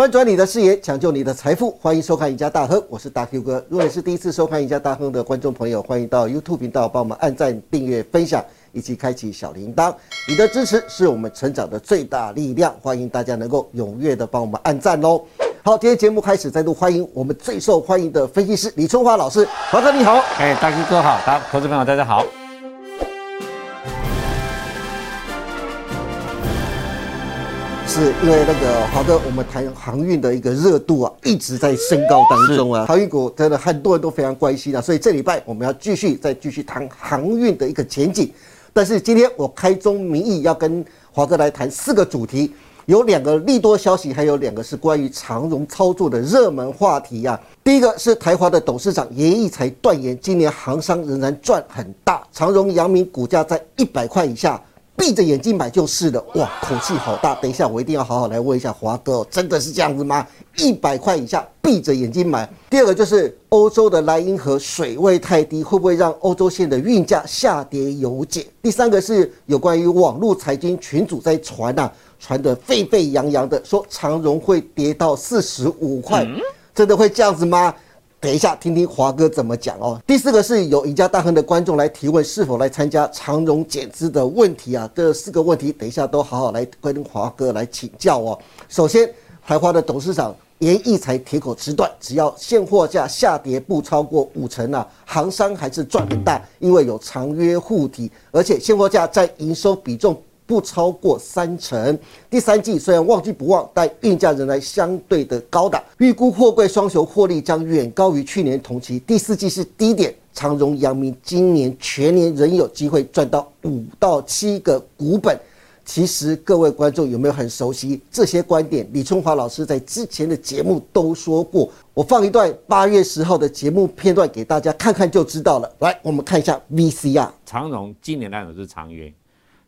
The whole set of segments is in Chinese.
翻转你的视野，抢救你的财富，欢迎收看《赢家大亨》，我是大 Q 哥。如果你是第一次收看《赢家大亨》的观众朋友，欢迎到 YouTube 频道帮我们按赞、订阅、分享，以及开启小铃铛。你的支持是我们成长的最大力量，欢迎大家能够踊跃的帮我们按赞喽。好，今天节目开始，再度欢迎我们最受欢迎的分析师李春华老师，华哥你好。哎，大 Q 哥好，大投资朋友大家好。是因为那个华哥，我们谈航运的一个热度啊，一直在升高当中啊，航运股真的很多人都非常关心啊，所以这礼拜我们要继续再继续谈航运的一个前景。但是今天我开宗明义要跟华哥来谈四个主题，有两个利多消息，还有两个是关于长荣操作的热门话题啊。第一个是台华的董事长严义才断言，今年航商仍然赚很大，长荣、阳明股价在一百块以下。闭着眼睛买就是了，哇，口气好大！等一下我一定要好好来问一下华哥，真的是这样子吗？一百块以下闭着眼睛买。第二个就是欧洲的莱茵河水位太低，会不会让欧洲线的运价下跌有解？第三个是有关于网络财经群主在传呐，传得沸沸扬扬的，说长荣会跌到四十五块，真的会这样子吗？等一下，听听华哥怎么讲哦。第四个是有赢家大亨的观众来提问，是否来参加长荣减资的问题啊？这四个问题，等一下都好好来跟华哥来请教哦。首先，台华的董事长严义才铁口直断，只要现货价下跌不超过五成啊，行商还是赚很大，因为有长约护体，而且现货价占营收比重。不超过三成。第三季虽然旺季不旺，但运价仍然相对的高档。预估货柜双雄获利将远高于去年同期。第四季是低点，长荣、阳明今年全年仍有机会赚到五到七个股本。其实各位观众有没有很熟悉这些观点？李春华老师在之前的节目都说过。我放一段八月十号的节目片段给大家看看就知道了。来，我们看一下 VCR。长荣今年来讲是长约。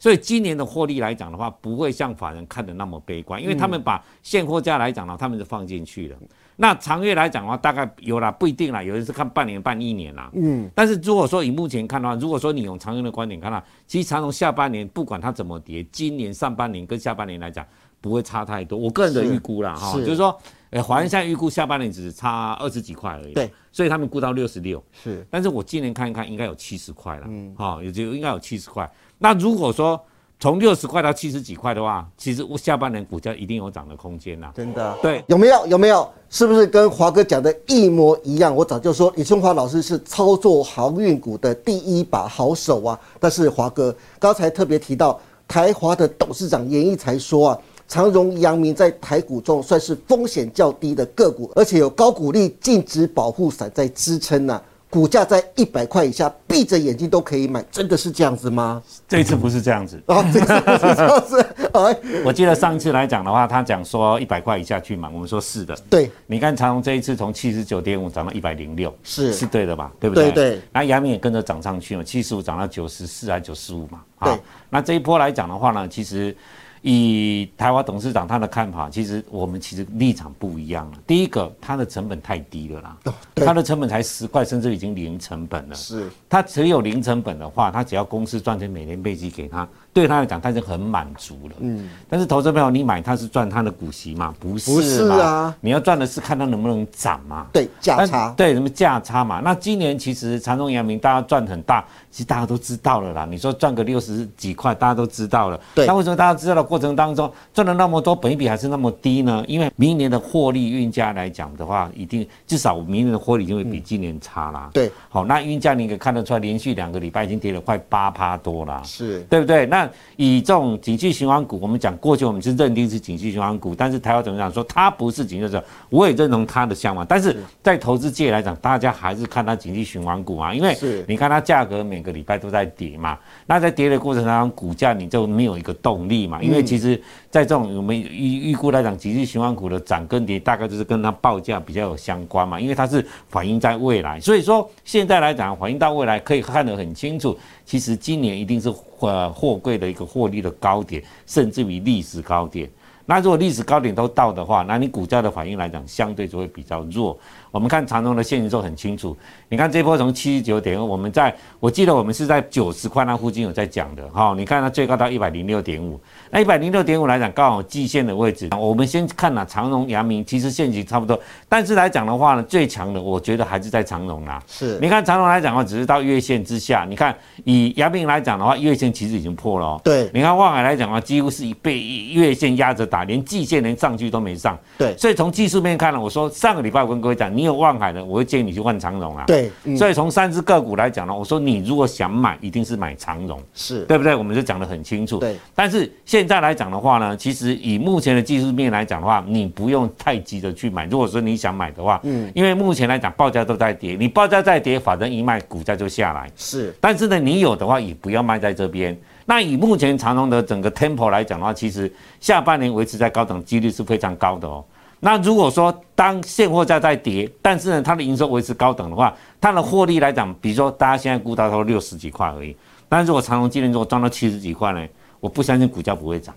所以今年的获利来讲的话，不会像法人看的那么悲观，因为他们把现货价来讲呢，他们是放进去了。那长月来讲的话，大概有啦，不一定啦，有的是看半年、半一年啦。嗯。但是如果说以目前看的话，如果说你用长月的观点看到，其实长荣下半年不管它怎么跌，今年上半年跟下半年来讲不会差太多。我个人的预估啦，哈，就是说，呃，华人现在预估下半年只是差二十几块而已。对。所以他们估到六十六。是。但是我今年看一看，应该有七十块了。嗯。好，也就应该有七十块。那如果说从六十块到七十几块的话，其实我下半年股价一定有涨的空间呐。真的？对，有没有？有没有？是不是跟华哥讲的一模一样？我早就说李春华老师是操作航运股的第一把好手啊。但是华哥刚才特别提到台华的董事长严义才说啊，长荣、阳明在台股中算是风险较低的个股，而且有高股利净值保护伞在支撑呢。股价在一百块以下，闭着眼睛都可以买，真的是这样子吗？这一次不是这样子啊，这次不是这样子。哎，我记得上一次来讲的话，他讲说一百块以下去买，我们说是的。对，你看长虹这一次从七十九点五涨到一百零六，是是对的吧？对不对？对对。那阳明也跟着涨上去嘛，七十五涨到九十四还九十五嘛？对。那这一波来讲的话呢，其实。以台华董事长他的看法，其实我们其实立场不一样了。第一个，它的成本太低了啦，它的成本才十块，甚至已经零成本了。是，它只有零成本的话，它只要公司赚钱，每年配息给他。对他来讲，他已经很满足了。嗯，但是投资朋友，你买它是赚它的股息吗？不是，不是啊，你要赚的是看它能不能涨嘛。对，价差。对，什么价差嘛？那今年其实长荣、阳明大家赚很大，其实大家都知道了啦。你说赚个六十几块，大家都知道了。对。那为什么大家知道的过程当中赚了那么多，本比还是那么低呢？因为明年的获利运价来讲的话，一定至少明年的获利就会比今年差啦。对。好，那运价你可以看得出来，连续两个礼拜已经跌了快八趴多啦。是。对不对？那以这种景气循环股，我们讲过去我们是认定是景气循环股，但是台湾怎么讲说它不是景气循环，我也认同它的向往。但是在投资界来讲，大家还是看它景气循环股嘛，因为你看它价格每个礼拜都在跌嘛，那在跌的过程当中，股价你就没有一个动力嘛。因为其实在这种我们预预估来讲，景气循环股的涨跟跌大概就是跟它报价比较有相关嘛，因为它是反映在未来，所以说现在来讲反映到未来可以看得很清楚。其实今年一定是呃货柜的一个获利的高点，甚至于历史高点。那如果历史高点都到的话，那你股价的反应来讲，相对就会比较弱。我们看长荣的现形就很清楚，你看这波从七十九点二，我们在我记得我们是在九十块那附近有在讲的哈。你看它最高到一百零六点五，那一百零六点五来讲刚好季线的位置。我们先看了长荣、阳明，其实现形差不多，但是来讲的话呢，最强的我觉得还是在长荣啦。是，你看长荣来讲的话，只是到月线之下。你看以阳明来讲的话，月线其实已经破了。对，你看望海来讲的话，几乎是被月线压着打，连季线连上去都没上。对，所以从技术面看呢，我说上个礼拜我跟各位讲，你有望海的，我会建议你去换长荣啊。对，所以从三只个股来讲呢，我说你如果想买，一定是买长荣，是对不对？我们就讲得很清楚。对，但是现在来讲的话呢，其实以目前的技术面来讲的话，你不用太急着去买。如果说你想买的话，嗯，因为目前来讲报价都在跌，你报价在跌，反正一卖股价就下来。是，但是呢，你有的话也不要卖在这边。那以目前长隆的整个 tempo 来讲的话，其实下半年维持在高等几率是非常高的哦。那如果说当现货价在跌，但是呢它的营收维持高等的话，它的获利来讲，比如说大家现在估到都六十几块而已，但如果长隆今年如果赚到七十几块呢，我不相信股价不会涨。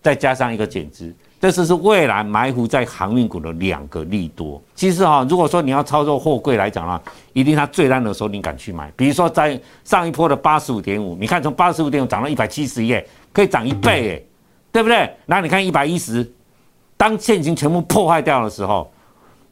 再加上一个减资，这是是未来埋伏在航运股的两个利多。其实哈，如果说你要操作货柜来讲啊，一定它最烂的时候你敢去买。比如说在上一波的八十五点五，你看从八十五点五涨到一百七十一，可以涨一倍耶，对不对？那你看一百一十，当现金全部破坏掉的时候。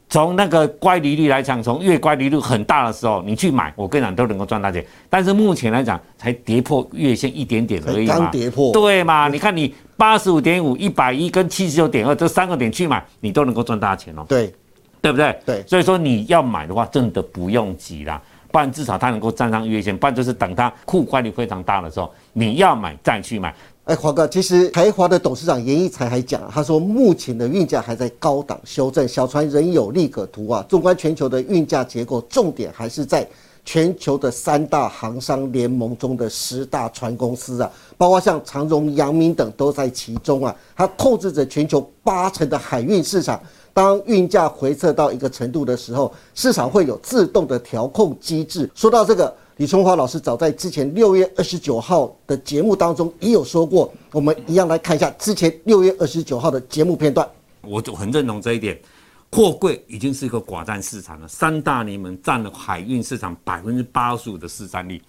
从那个乖离率来讲，从月乖离率很大的时候，你去买，我跟你讲都能够赚大钱。但是目前来讲，才跌破月线一点点而已嘛，刚跌破，对嘛？你看你八十五点五、一百一跟七十九点二这三个点去买，你都能够赚大钱哦。对，对不对？对，所以说你要买的话，真的不用急啦，不然至少它能够站上月线，不然就是等它库乖离非常大的时候，你要买再去买。哎，华哥，其实台华的董事长严义才还讲，他说目前的运价还在高档修正，小船仍有利可图啊。纵观全球的运价结构，重点还是在全球的三大航商联盟中的十大船公司啊，包括像长荣、阳明等都在其中啊。它控制着全球八成的海运市场。当运价回撤到一个程度的时候，市场会有自动的调控机制。说到这个。李春华老师早在之前六月二十九号的节目当中也有说过，我们一样来看一下之前六月二十九号的节目片段。我就很认同这一点，货柜已经是一个寡占市场了，三大联盟占了海运市场百分之八十五的市占率。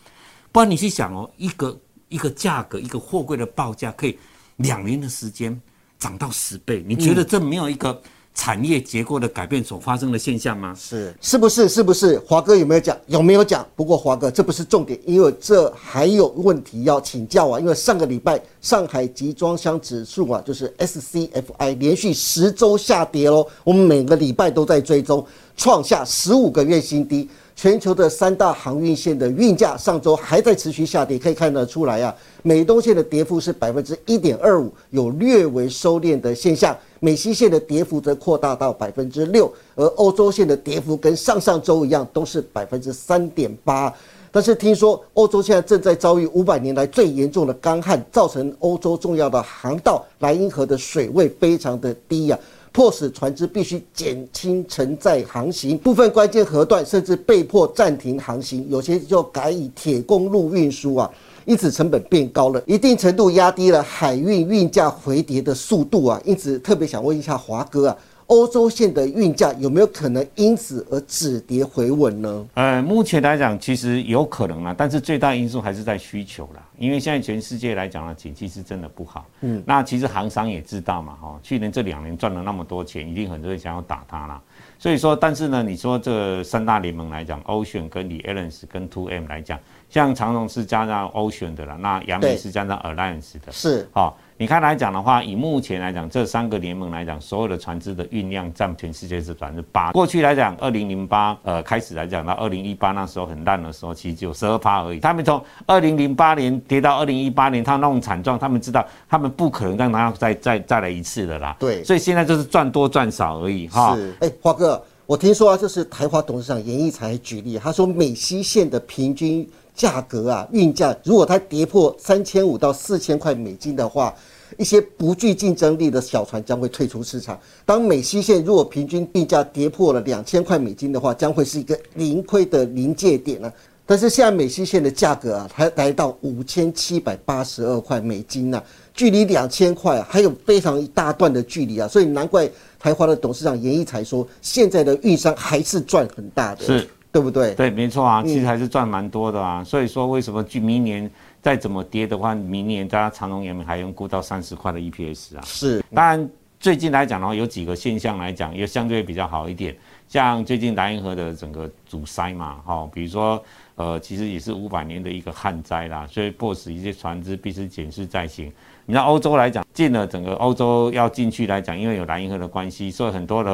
不然你去想哦，一个一个价格，一个货柜的报价可以两年的时间涨到十倍，你觉得这没有一个？产业结构的改变所发生的现象吗？是，是不是？是不是？华哥有没有讲？有没有讲？不过华哥这不是重点，因为这还有问题要请教啊。因为上个礼拜上海集装箱指数啊，就是 SCFI 连续十周下跌喽。我们每个礼拜都在追踪，创下十五个月新低。全球的三大航运线的运价上周还在持续下跌，可以看得出来啊，美东线的跌幅是百分之一点二五，有略微收敛的现象；美西线的跌幅则扩大到百分之六，而欧洲线的跌幅跟上上周一样，都是百分之三点八。但是听说欧洲现在正在遭遇五百年来最严重的干旱，造成欧洲重要的航道莱茵河的水位非常的低呀。迫使船只必须减轻承载航行，部分关键河段甚至被迫暂停航行，有些就改以铁公路运输啊，因此成本变高了，一定程度压低了海运运价回跌的速度啊。因此特别想问一下华哥啊。欧洲线的运价有没有可能因此而止跌回稳呢？呃，目前来讲，其实有可能啊，但是最大因素还是在需求啦。因为现在全世界来讲呢，景气是真的不好。嗯，那其实行商也知道嘛，哈，去年这两年赚了那么多钱，一定很多人想要打它啦。所以说，但是呢，你说这三大联盟来讲，Ocean 跟李 Alliance 跟 Two M 来讲，像长荣是加上 Ocean 的啦，那阳明是加上 Alliance 的，是好。你看来讲的话，以目前来讲，这三个联盟来讲，所有的船只的运量占全世界是百分之八。过去来讲，二零零八呃开始来讲到二零一八那时候很烂的时候，其实只有十二趴而已。他们从二零零八年跌到二零一八年，他那种惨状，他们知道他们不可能让他再再再来一次的啦。对，所以现在就是赚多赚少而已哈。是，哎，华哥，我听说啊，就是台华董事长严义才举例，他说美西线的平均价格啊，运价如果它跌破三千五到四千块美金的话。一些不具竞争力的小船将会退出市场。当美西线如果平均运价跌破了两千块美金的话，将会是一个零亏的临界点了。但是现在美西线的价格啊，还来到五千七百八十二块美金呢。距离两千块还有非常一大段的距离啊，所以难怪台华的董事长严一才说，现在的运商还是赚很大的，是，对不对？对，没错啊，其实还是赚蛮多的啊。所以说，为什么就明年再怎么跌的话，明年大家长隆、阳明还用估到三十块的 EPS 啊？是，当然最近来讲的话，有几个现象来讲也相对比较好一点，像最近莱茵河的整个阻塞嘛，哈，比如说。呃，其实也是五百年的一个旱灾啦，所以迫使一些船只必须检视再行。你像欧洲来讲，进了整个欧洲要进去来讲，因为有莱茵河的关系，所以很多的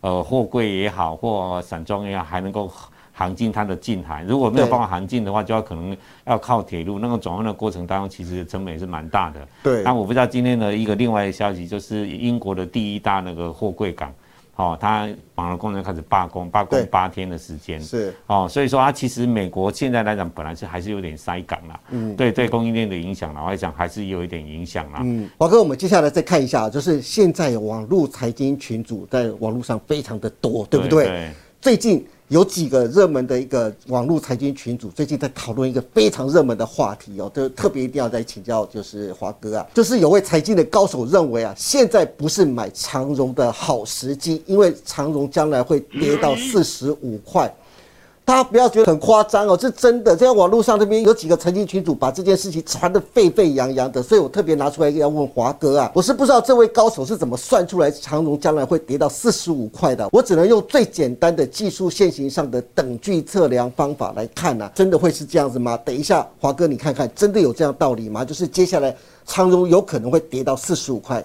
呃货柜也好，或散装也好，还能够航进它的近海。如果没有办法航进的话，就要可能要靠铁路。那个转换的过程当中，其实成本也是蛮大的。对。那我不知道今天的一个另外的消息，就是英国的第一大那个货柜港。哦，他网络工人开始罢工，罢工八天的时间是哦，所以说他其实美国现在来讲，本来是还是有点塞港啦，嗯，对对，供应链的影响啦，我讲还是有一点影响啦。嗯，华哥，我们接下来再看一下，就是现在网络财经群组在网络上非常的多，对不对？最近。有几个热门的一个网络财经群组，最近在讨论一个非常热门的话题哦，就特别一定要再请教，就是华哥啊，就是有位财经的高手认为啊，现在不是买长荣的好时机，因为长荣将来会跌到 四十五块。大家不要觉得很夸张哦，是真的。在网络上这边有几个曾经群主把这件事情传得沸沸扬扬的，所以我特别拿出来要问华哥啊，我是不知道这位高手是怎么算出来长荣将来会跌到四十五块的。我只能用最简单的技术线型上的等距测量方法来看呢，真的会是这样子吗？等一下，华哥你看看，真的有这样道理吗？就是接下来长荣有可能会跌到四十五块？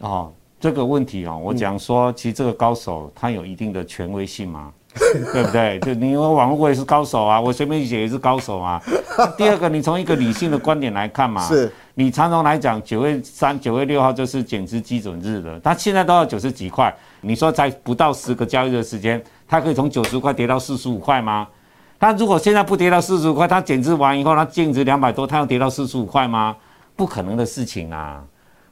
哦，这个问题哦，我讲说，其实这个高手他有一定的权威性吗？对不对？就你我网络我也是高手啊，我随便写也是高手啊。第二个，你从一个理性的观点来看嘛，是你常常来讲九月三、九月六号就是减资基准日了，它现在都要九十几块，你说才不到十个交易的时间，它可以从九十块跌到四十五块吗？它如果现在不跌到四十五块，它减资完以后它净值两百多，它要跌到四十五块吗？不可能的事情啊。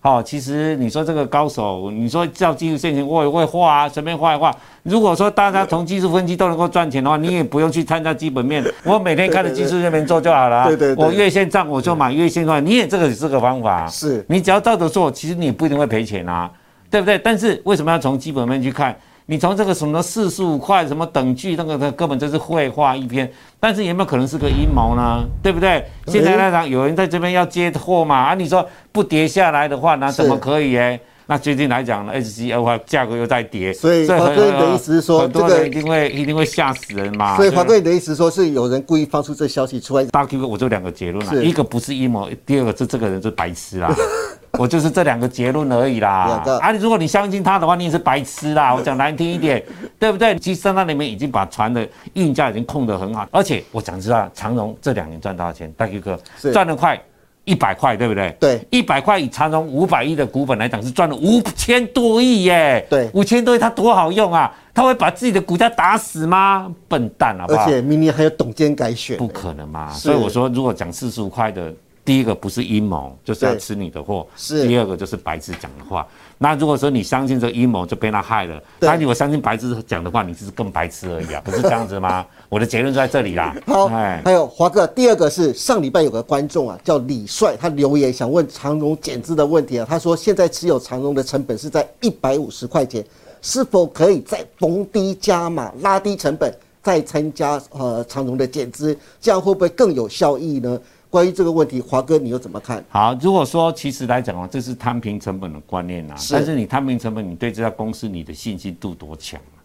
好，其实你说这个高手，你说照技术线型，我也会画啊，随便画一画。如果说大家从技术分析都能够赚钱的话，你也不用去参加基本面，我每天看着技术这边做就好了。对对我月线涨我就买月线赚，你也这个也是个方法。是你只要照着做，其实你不一定会赔钱啊，对不对？但是为什么要从基本面去看？你从这个什么四十五块什么等距那个，它根本就是绘画一篇。但是有没有可能是个阴谋呢？对不对？现在那场有人在这边要接货嘛？啊，你说不跌下来的话，那怎么可以哎？那最近来讲呢，H C O 话价格又在跌，所以华哥你的意思是说，这个一定会一定会吓死人嘛？所以华哥你的意思说是有人故意放出这消息出来？大 Q 我就两个结论了，一个不是阴谋，第二个是这个人是白痴啦。我就是这两个结论而已啦。啊，如果你相信他的话，你也是白痴啦。我讲难听一点，对不对？其实那里面已经把船的运价已经控得很好，而且我讲知道，长荣这两年赚多少钱？大 Q 哥赚了快一百块，对不对？对，一百块以长荣五百亿的股本来讲，是赚了五千多亿耶。对，五千多亿，它多好用啊！他会把自己的股价打死吗？笨蛋啊！而且明年还有董监改选，不可能嘛。所以我说，如果讲四十五块的。第一个不是阴谋，就是要吃你的货；是第二个就是白痴讲的话。那如果说你相信这阴谋，就被他害了。但如果相信白痴讲的话，你只是更白痴而已啊，不是这样子吗？我的结论就在这里啦。好，还有华哥，第二个是上礼拜有个观众啊，叫李帅，他留言想问长荣减资的问题啊。他说现在持有长荣的成本是在一百五十块钱，是否可以再逢低加码，拉低成本，再参加呃长荣的减资，这样会不会更有效益呢？关于这个问题，华哥你又怎么看？好，如果说其实来讲哦，这是摊平成本的观念呐。但是你摊平成本，你对这家公司你的信心度多强啊？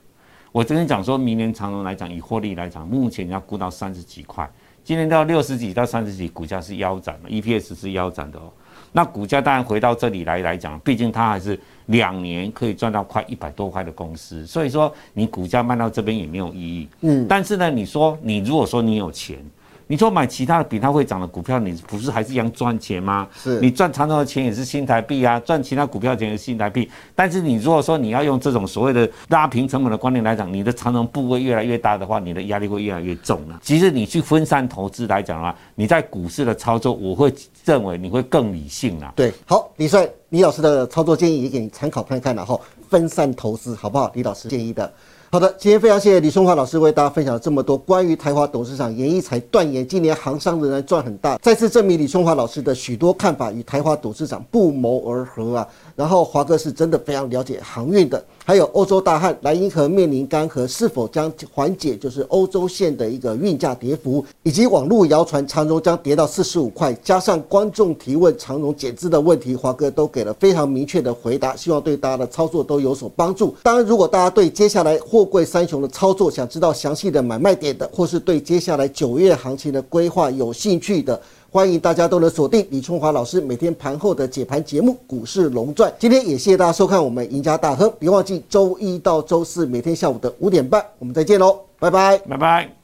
我跟你讲，说明年长隆来讲，以获利来讲，目前要估到三十几块，今年到六十几到三十几，股价是腰斩了，EPS 是腰斩的哦。那股价当然回到这里来来讲，毕竟它还是两年可以赚到快一百多块的公司，所以说你股价卖到这边也没有意义。嗯，但是呢，你说你如果说你有钱。你说买其他的比它会涨的股票，你不是还是一样赚钱吗？是你赚长荣的钱也是新台币啊，赚其他股票钱也是新台币。但是你如果说你要用这种所谓的拉平成本的观念来讲，你的长荣部位越来越大的话，你的压力会越来越重了。其实你去分散投资来讲的话，你在股市的操作，我会认为你会更理性啊。对，好，李帅，李老师的操作建议也给你参考看看，然后分散投资好不好？李老师建议的。好的，今天非常谢谢李松华老师为大家分享了这么多关于台华董事长严一才断言今年行商仍然赚很大，再次证明李松华老师的许多看法与台华董事长不谋而合啊。然后华哥是真的非常了解航运的，还有欧洲大旱，莱茵河面临干涸，是否将缓解就是欧洲线的一个运价跌幅，以及网络谣传长荣将跌到四十五块，加上观众提问长荣减资的问题，华哥都给了非常明确的回答，希望对大家的操作都有所帮助。当然，如果大家对接下来货柜三雄的操作想知道详细的买卖点的，或是对接下来九月行情的规划有兴趣的。欢迎大家都能锁定李春华老师每天盘后的解盘节目《股市龙传》。今天也谢谢大家收看我们赢家大亨，别忘记周一到周四每天下午的五点半，我们再见喽，拜拜，拜拜。